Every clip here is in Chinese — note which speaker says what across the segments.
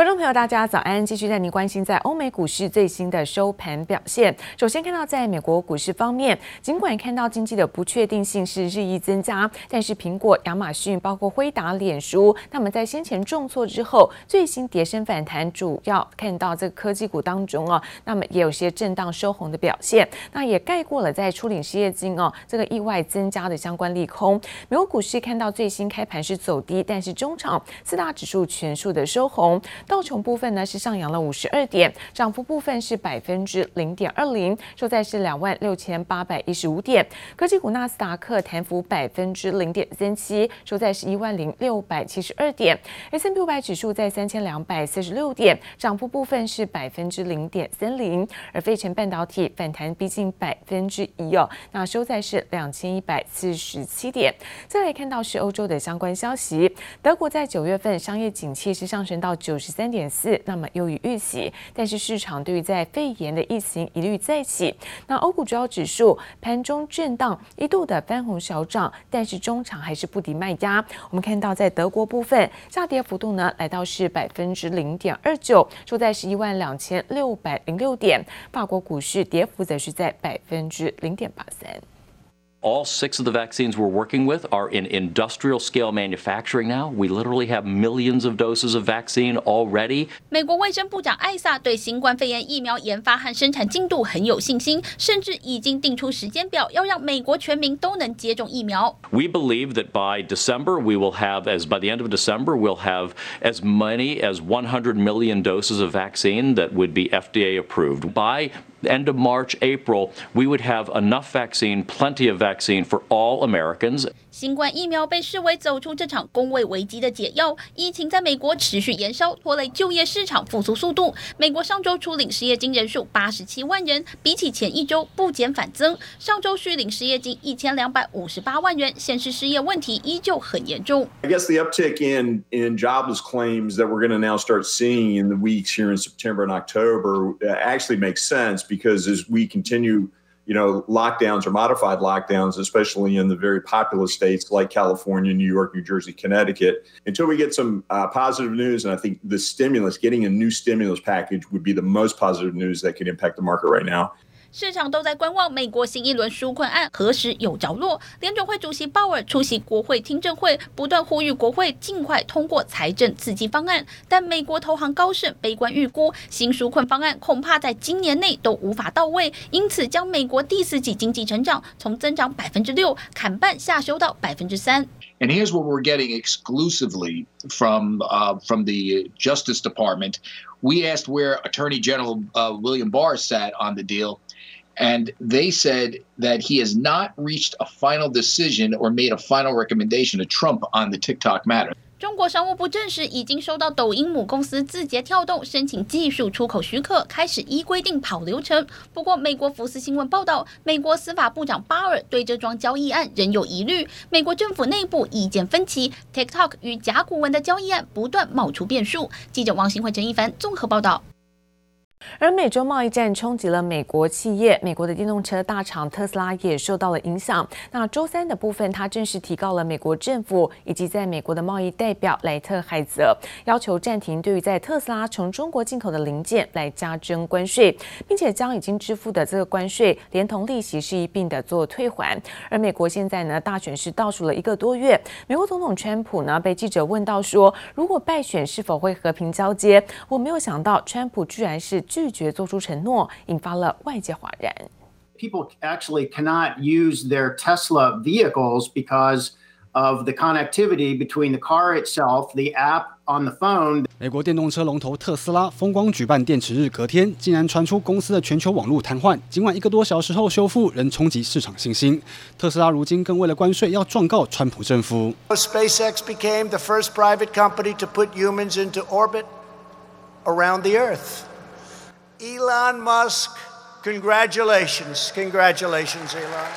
Speaker 1: 观众朋友，大家早安！继续带您关心在欧美股市最新的收盘表现。首先看到，在美国股市方面，尽管看到经济的不确定性是日益增加，但是苹果、亚马逊、包括辉达、脸书，那么在先前重挫之后，最新跌升反弹，主要看到这个科技股当中哦，那么也有些震荡收红的表现，那也盖过了在初领失业金哦这个意外增加的相关利空。美国股市看到最新开盘是走低，但是中场四大指数全数的收红。道琼部分呢是上扬了五十二点，涨幅部分是百分之零点二零，收在是两万六千八百一十五点。科技股纳斯达克弹幅百分之零点三七，收在是一万零六百七十二点。S&P 五百指数在三千两百四十六点，涨幅部分是百分之零点三零。而费城半导体反弹逼近百分之一哦，那收在是两千一百四十七点。再来看到是欧洲的相关消息，德国在九月份商业景气是上升到九十三点四，那么优于预期，但是市场对于在肺炎的疫情疑虑再起。那欧股主要指数盘中震荡，一度的翻红小涨，但是中场还是不敌卖压。我们看到在德国部分下跌幅度呢，来到是百分之零点二九，收在十一万两千六百零六点。法国股市跌幅则是在百分之零点八三。
Speaker 2: All six of the vaccines we're working with are in industrial scale manufacturing now. We literally have millions of doses of vaccine already.
Speaker 3: 美国卫生部长艾萨对新冠肺炎疫苗研发和生产进度很有信心，甚至已经定出时间表，要让美国全民都能接种疫苗。
Speaker 2: We believe that by December we will have, as by the end of December, we'll have as many as 100 million doses of vaccine that would be FDA approved. By the end of March, April, we would have enough vaccine, plenty of vaccine for all Americans.
Speaker 3: 新冠疫苗被视为走出这场公卫危机的解药。疫情在美国持续延烧，拖累就业市场复苏速度。美国上周初领失业金人数八十七万人，比起前一周不减反增。上周续领失业金一千两百五十八万人，显示失业问题依旧很严重。
Speaker 4: I guess the uptick in in jobless claims that we're going to now start seeing in the weeks here in September and October actually makes sense because as we continue you know, lockdowns or modified lockdowns, especially in the very populous states like California, New York, New Jersey, Connecticut, until we get some uh, positive news. And I think the stimulus, getting a new stimulus package would be the most positive news that could impact the market right now.
Speaker 3: 市场都在观望美国新一轮纾困案何时有着落。联准会主席鲍尔出席国会听证会，不断呼吁国会尽快通过财政刺激方案。但美国投行高盛悲观预估，新纾困方案恐怕在今年内都无法到位，因此将美国第四季经济成长从增长百分之六砍半下修到百分之三。
Speaker 5: And here's what we're getting exclusively from from the Justice Department. We asked where Attorney General William Barr sat on the deal. And they said that he has not reached a final decision or made a final recommendation to Trump on the TikTok matter.
Speaker 3: 中国商务部证实，已经收到抖音母公司字节跳动申请技术出口许可，开始依规定跑流程。不过，美国福斯新闻报道，美国司法部长巴尔对这桩交易案仍有疑虑，美国政府内部意见分歧，TikTok 与甲骨文的交易案不断冒出变数。记者王新慧、陈一凡综合报道。
Speaker 1: 而美洲贸易战冲击了美国企业，美国的电动车大厂特斯拉也受到了影响。那周三的部分，他正式提告了美国政府以及在美国的贸易代表莱特海泽，要求暂停对于在特斯拉从中国进口的零件来加征关税，并且将已经支付的这个关税连同利息是一并的做退还。而美国现在呢，大选是倒数了一个多月，美国总统川普呢被记者问到说，如果败选是否会和平交接？我没有想到川普居然是。绝做出承诺，引发了外界哗然。
Speaker 6: People actually cannot use their Tesla vehicles because of the connectivity between the car itself, the app on the phone.
Speaker 7: 美国电动车龙头特斯拉风光举办电池日，隔天竟然传出公司的全球网络瘫痪，尽管一个多小时后修复，仍冲击市场信心。特斯拉如今更为了关税要状告川普政府。
Speaker 8: SpaceX became the first private company to put humans into orbit around the Earth. Elon Musk, congratulations, congratulations, Elon.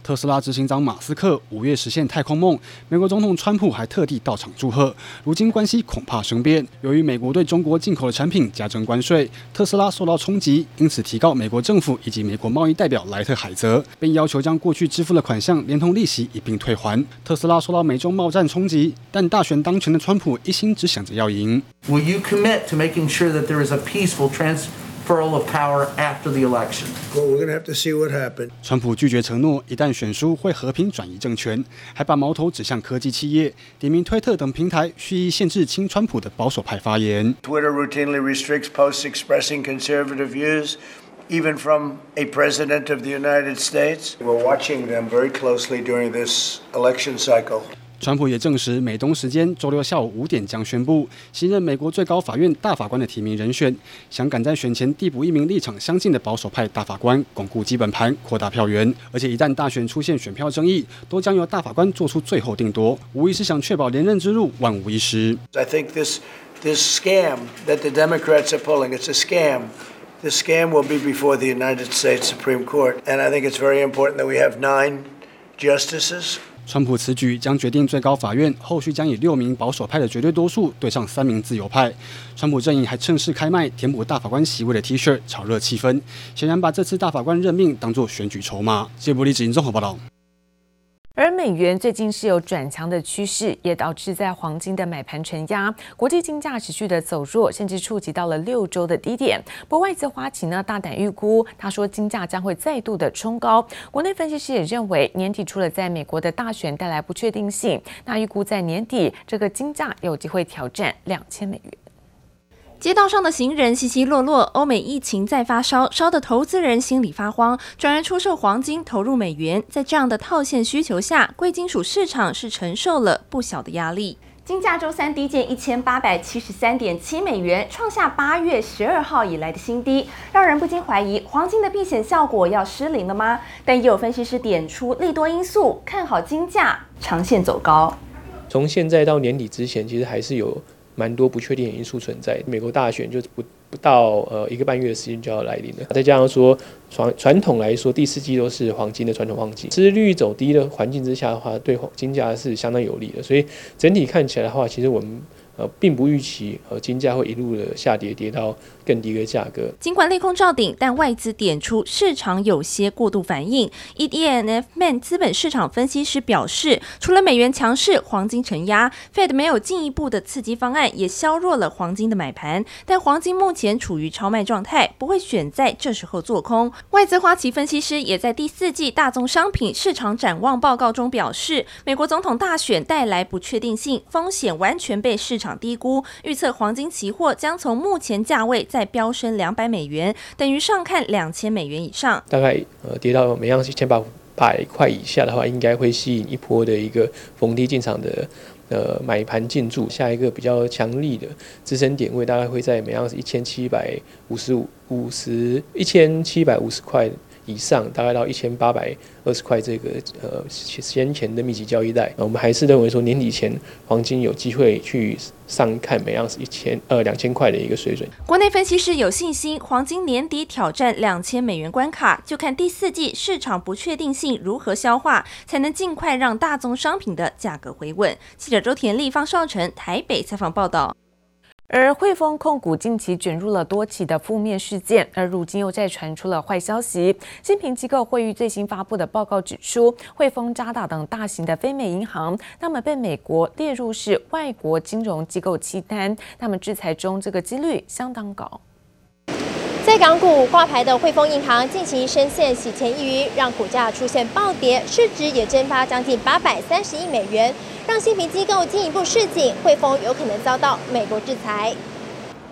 Speaker 7: 特斯拉执行长马斯克五月实现太空梦，美国总统川普还特地到场祝贺。如今关系恐怕生变，由于美国对中国进口的产品加征关税，特斯拉受到冲击，因此提告美国政府以及美国贸易代表莱特海泽，并要求将过去支付的款项连同利息一并退还。特斯拉受到美中贸战冲击，但大选当权的川普一心只想着要赢。
Speaker 9: Will you commit to making sure that there is a peaceful trans of power after the election.
Speaker 8: Well, we're going to have to see what happens.
Speaker 7: 川普拒绝承诺一旦选输会和平转移政权，还把矛头指向科技企业，点名推特等平台蓄意限制亲川普的保守派发言。
Speaker 8: Twitter routinely restricts posts expressing conservative views, even from a president of the United States. We're watching them very closely during this election cycle.
Speaker 7: 川普也证实，美东时间周六下午五点将宣布新任美国最高法院大法官的提名人选，想赶在选前递补一名立场相近的保守派大法官，巩固基本盘，扩大票源。而且一旦大选出现选票争议，都将由大法官做出最后定夺，无疑是想确保连任之路万无一失。
Speaker 8: I think this this scam that the Democrats are pulling, it's a scam. The scam will be before the United States Supreme Court, and I think it's very important that we have nine justices.
Speaker 7: 川普此举将决定最高法院后续将以六名保守派的绝对多数对上三名自由派。川普阵营还趁势开卖填补大法官席位的 T 恤，炒热气氛，显然把这次大法官任命当作选举筹码。谢伯利指引综合报道。
Speaker 1: 而美元最近是有转强的趋势，也导致在黄金的买盘承压，国际金价持续的走弱，甚至触及到了六周的低点。不过外资花旗呢大胆预估，他说金价将会再度的冲高。国内分析师也认为，年底除了在美国的大选带来不确定性，那预估在年底这个金价有机会挑战两千美元。
Speaker 10: 街道上的行人稀稀落落，欧美疫情再发烧，烧得投资人心里发慌，转而出售黄金投入美元。在这样的套现需求下，贵金属市场是承受了不小的压力。金价周三低见一千八百七十三点七美元，创下八月十二号以来的新低，让人不禁怀疑黄金的避险效果要失灵了吗？但也有分析师点出利多因素，看好金价长线走高。
Speaker 11: 从现在到年底之前，其实还是有。蛮多不确定因素存在，美国大选就不不到呃一个半月的时间就要来临了，再加上说传传统来说第四季都是黄金的传统旺季，殖利率走低的环境之下的话，对黄金价是相当有利的，所以整体看起来的话，其实我们。呃，并不预期呃金价会一路的下跌，跌到更低的价格。
Speaker 10: 尽管利空照顶，但外资点出市场有些过度反应。EDNF Man 资本市场分析师表示，除了美元强势、黄金承压，Fed 没有进一步的刺激方案，也削弱了黄金的买盘。但黄金目前处于超卖状态，不会选在这时候做空。外资花旗分析师也在第四季大宗商品市场展望报告中表示，美国总统大选带来不确定性，风险完全被市场场。低估，预测黄金期货将从目前价位再飙升两百美元，等于上看两千美元以上。
Speaker 11: 大概呃跌到每盎司一千八百块以下的话，应该会吸引一波的一个逢低进场的呃买盘进驻。下一个比较强力的支撑点位大概会在每盎司一千七百五十五五十一千七百五十块。以上大概到一千八百二十块这个呃先前的密集交易带，我们还是认为说年底前黄金有机会去上看每盎司一千呃两千块的一个水准。
Speaker 10: 国内分析师有信心黄金年底挑战两千美元关卡，就看第四季市场不确定性如何消化，才能尽快让大宗商品的价格回稳。记者周田丽、方少成台北采访报道。
Speaker 1: 而汇丰控股近期卷入了多起的负面事件，而如今又再传出了坏消息。信评机构惠誉最新发布的报告指出，汇丰、渣打等大型的非美银行，那么被美国列入是外国金融机构清单，那么制裁中这个几率相当高。
Speaker 12: 在港股挂牌的汇丰银行近期深陷洗钱疑云，让股价出现暴跌，市值也蒸发将近八百三十亿美元。让信评机构进一步示警，汇丰有可能遭到美国制裁。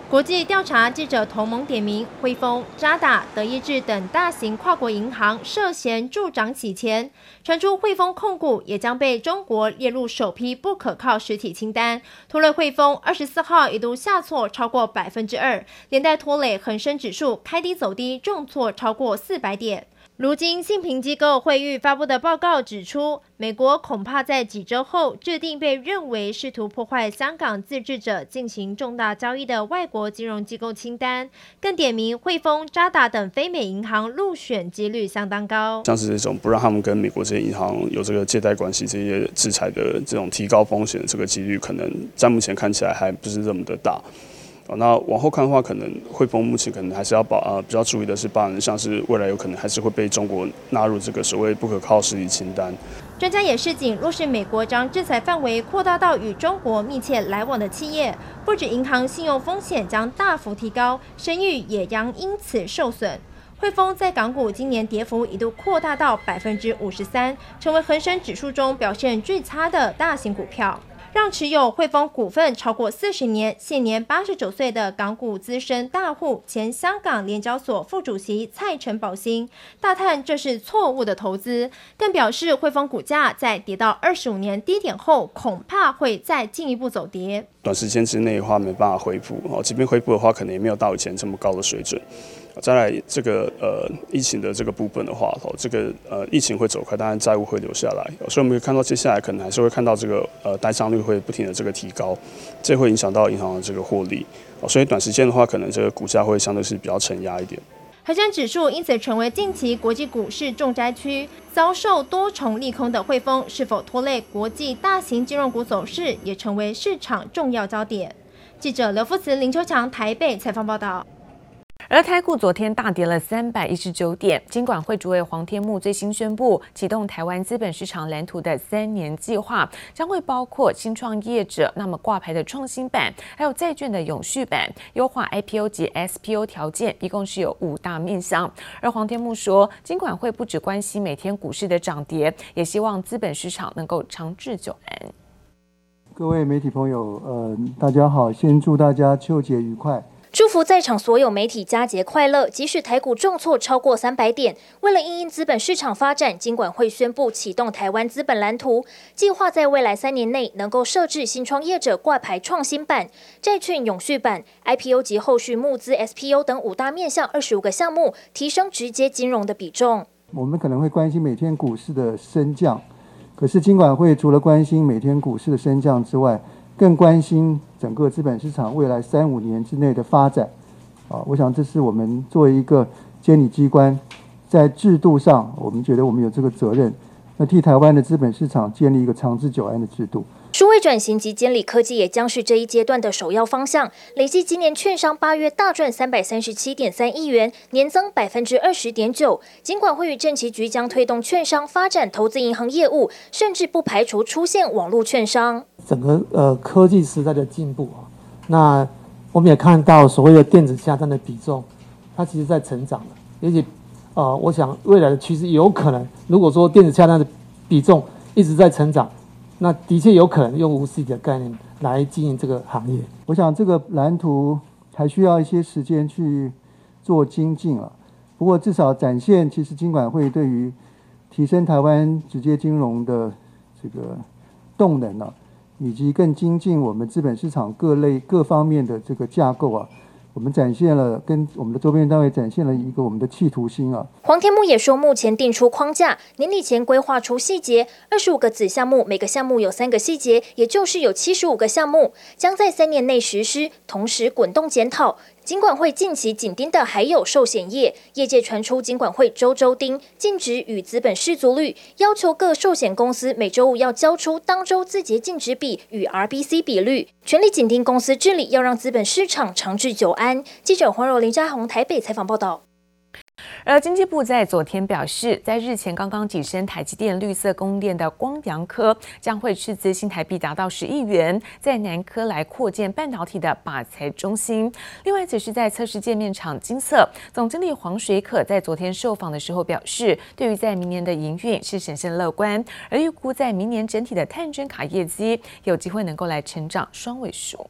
Speaker 12: 国际调查记者同盟点名汇丰、渣打、德意志等大型跨国银行涉嫌助长洗钱，传出汇丰控股也将被中国列入首批不可靠实体清单，拖累汇丰二十四号一度下挫超过百分之二，连带拖累恒生指数开低走低，重挫超过四百点。
Speaker 13: 如今，信评机构惠誉发布的报告指出，美国恐怕在几周后制定被认为试图破坏香港自治者进行重大交易的外国金融机构清单，更点名汇丰、渣打等非美银行入选几率相当高。
Speaker 14: 像是这种不让他们跟美国这些银行有这个借贷关系，这些制裁的这种提高风险的这个几率，可能在目前看起来还不是这么的大。那往后看的话，可能汇丰目前可能还是要把呃比较注意的是，包含像是未来有可能还是会被中国纳入这个所谓不可靠实体清单。
Speaker 13: 专家也示警，若是美国将制裁范围扩大到与中国密切来往的企业，不止银行信用风险将大幅提高，声誉也将因此受损。汇丰在港股今年跌幅一度扩大到百分之五十三，成为恒生指数中表现最差的大型股票。让持有汇丰股份超过四十年、现年八十九岁的港股资深大户、前香港联交所副主席蔡陈宝兴大叹这是错误的投资，更表示汇丰股价在跌到二十五年低点后，恐怕会再进一步走跌。
Speaker 14: 短时间之内的话没办法恢复哦，即便恢复的话，可能也没有到以前这么高的水准。再来这个呃疫情的这个部分的话，哦，这个呃疫情会走开，当然债务会留下来，所以我们可以看到接下来可能还是会看到这个呃呆账率会不停的这个提高，这会影响到银行的这个获利，所以短时间的话，可能这个股价会相对是比较承压一点。
Speaker 13: 恒生指数因此成为近期国际股市重灾区，遭受多重利空的汇丰是否拖累国际大型金融股走势，也成为市场重要焦点。记者刘福慈、林秋强台北采访报道。
Speaker 1: 而台股昨天大跌了三百一十九点，金管会主委黄天牧最新宣布启动台湾资本市场蓝图的三年计划，将会包括新创业者那么挂牌的创新版，还有债券的永续版，优化 IPO 及 SPO 条件，一共是有五大面向。而黄天牧说，金管会不只关心每天股市的涨跌，也希望资本市场能够长治久安。
Speaker 15: 各位媒体朋友，呃，大家好，先祝大家秋节愉快。
Speaker 16: 祝福在场所有媒体佳节快乐。即使台股重挫超过三百点，为了因应资本市场发展，金管会宣布启动台湾资本蓝图，计划在未来三年内能够设置新创业者挂牌创新版、债券永续版、IPO 及后续募资 SPO 等五大面向二十五个项目，提升直接金融的比重。
Speaker 15: 我们可能会关心每天股市的升降，可是金管会除了关心每天股市的升降之外，更关心整个资本市场未来三五年之内的发展，啊，我想这是我们作为一个监理机关，在制度上，我们觉得我们有这个责任，那替台湾的资本市场建立一个长治久安的制度。
Speaker 16: 数位转型及监理科技也将是这一阶段的首要方向。累计今年券商八月大赚三百三十七点三亿元，年增百分之二十点九。尽管会与政企局将推动券商发展投资银行业务，甚至不排除出现网络券商。
Speaker 17: 整个呃科技时代的进步啊，那我们也看到所谓的电子下单的比重，它其实在成长了。而且呃，我想未来的趋势有可能，如果说电子下单的比重一直在成长。那的确有可能用无 C 的概念来经营这个行业。
Speaker 15: 我想这个蓝图还需要一些时间去做精进啊。不过至少展现，其实金管会对于提升台湾直接金融的这个动能啊，以及更精进我们资本市场各类各方面的这个架构啊。我们展现了跟我们的周边单位展现了一个我们的企图心啊。
Speaker 16: 黄天木也说，目前定出框架，年底前规划出细节，二十五个子项目，每个项目有三个细节，也就是有七十五个项目，将在三年内实施，同时滚动检讨。金管会近期紧盯的还有寿险业，业界传出金管会周周盯净值与资本失足率，要求各寿险公司每周五要交出当周自结净值比与 RBC 比率，全力紧盯公司治理，要让资本市场长治久安。记者黄柔林、嘉宏台北采访报道。
Speaker 1: 而经济部在昨天表示，在日前刚刚跻身台积电绿色供应链的光阳科将会斥资新台币达到十亿元，在南科来扩建半导体的靶材中心。另外，则是在测试界面厂精测总经理黄水可在昨天受访的时候表示，对于在明年的营运是审慎乐观，而预估在明年整体的探针卡业绩有机会能够来成长双位数。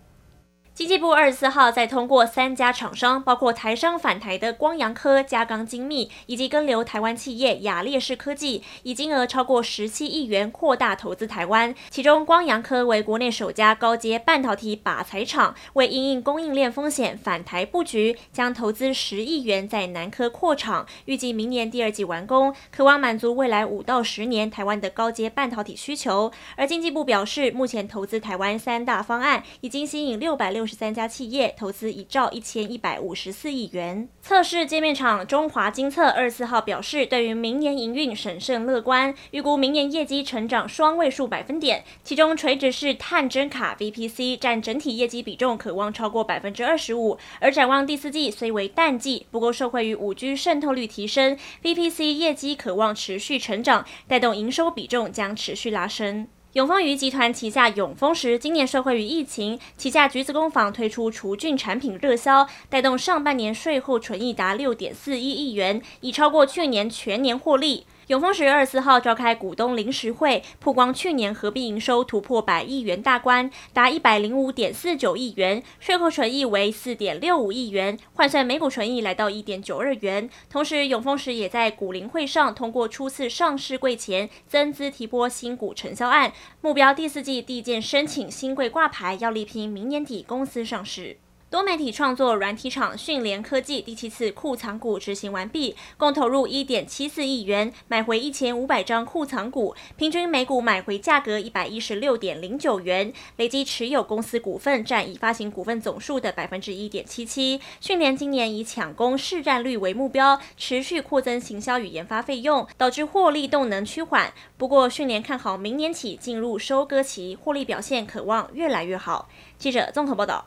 Speaker 12: 经济部二十四号再通过三家厂商，包括台商返台的光阳科、嘉钢精密，以及跟留台湾企业亚烈士科技，以金额超过十七亿元扩大投资台湾。其中，光阳科为国内首家高阶半导体靶材厂，为因应供应链风险返台布局，将投资十亿元在南科扩厂，预计明年第二季完工，可望满足未来五到十年台湾的高阶半导体需求。而经济部表示，目前投资台湾三大方案已经吸引六百六十三家企业投资一兆一千一百五十四亿元。测试界面厂中华精测二十四号表示，对于明年营运审慎乐观，预估明年业绩成长双位数百分点，其中垂直式探针卡 VPC 占整体业绩比重可望超过百分之二十五。而展望第四季虽为淡季，不过受惠于五 G 渗透率提升，VPC 业绩可望持续成长，带动营收比重将持续拉升。永丰余集团旗下永丰时今年受惠于疫情，旗下橘子工坊推出除菌产品热销，带动上半年税后纯益达六点四一亿元，已超过去年全年获利。永丰时二十四号召开股东临时会，曝光去年合并营收突破百亿元大关，达一百零五点四九亿元，税后纯益为四点六五亿元，换算每股纯益来到一点九二元。同时，永丰时也在股临会上通过初次上市柜前增资提拨新股承销案，目标第四季递件申请新柜挂牌，要力拼明年底公司上市。多媒体创作软体厂讯联科技第七次库藏股执行完毕，共投入一点七四亿元，买回一千五百张库藏股，平均每股买回价格一百一十六点零九元，累计持有公司股份占已发行股份总数的百分之一点七七。讯联今年以抢攻市占率为目标，持续扩增行销与研发费用，导致获利动能趋缓。不过讯联看好明年起进入收割期，获利表现可望越来越好。记者综合报道。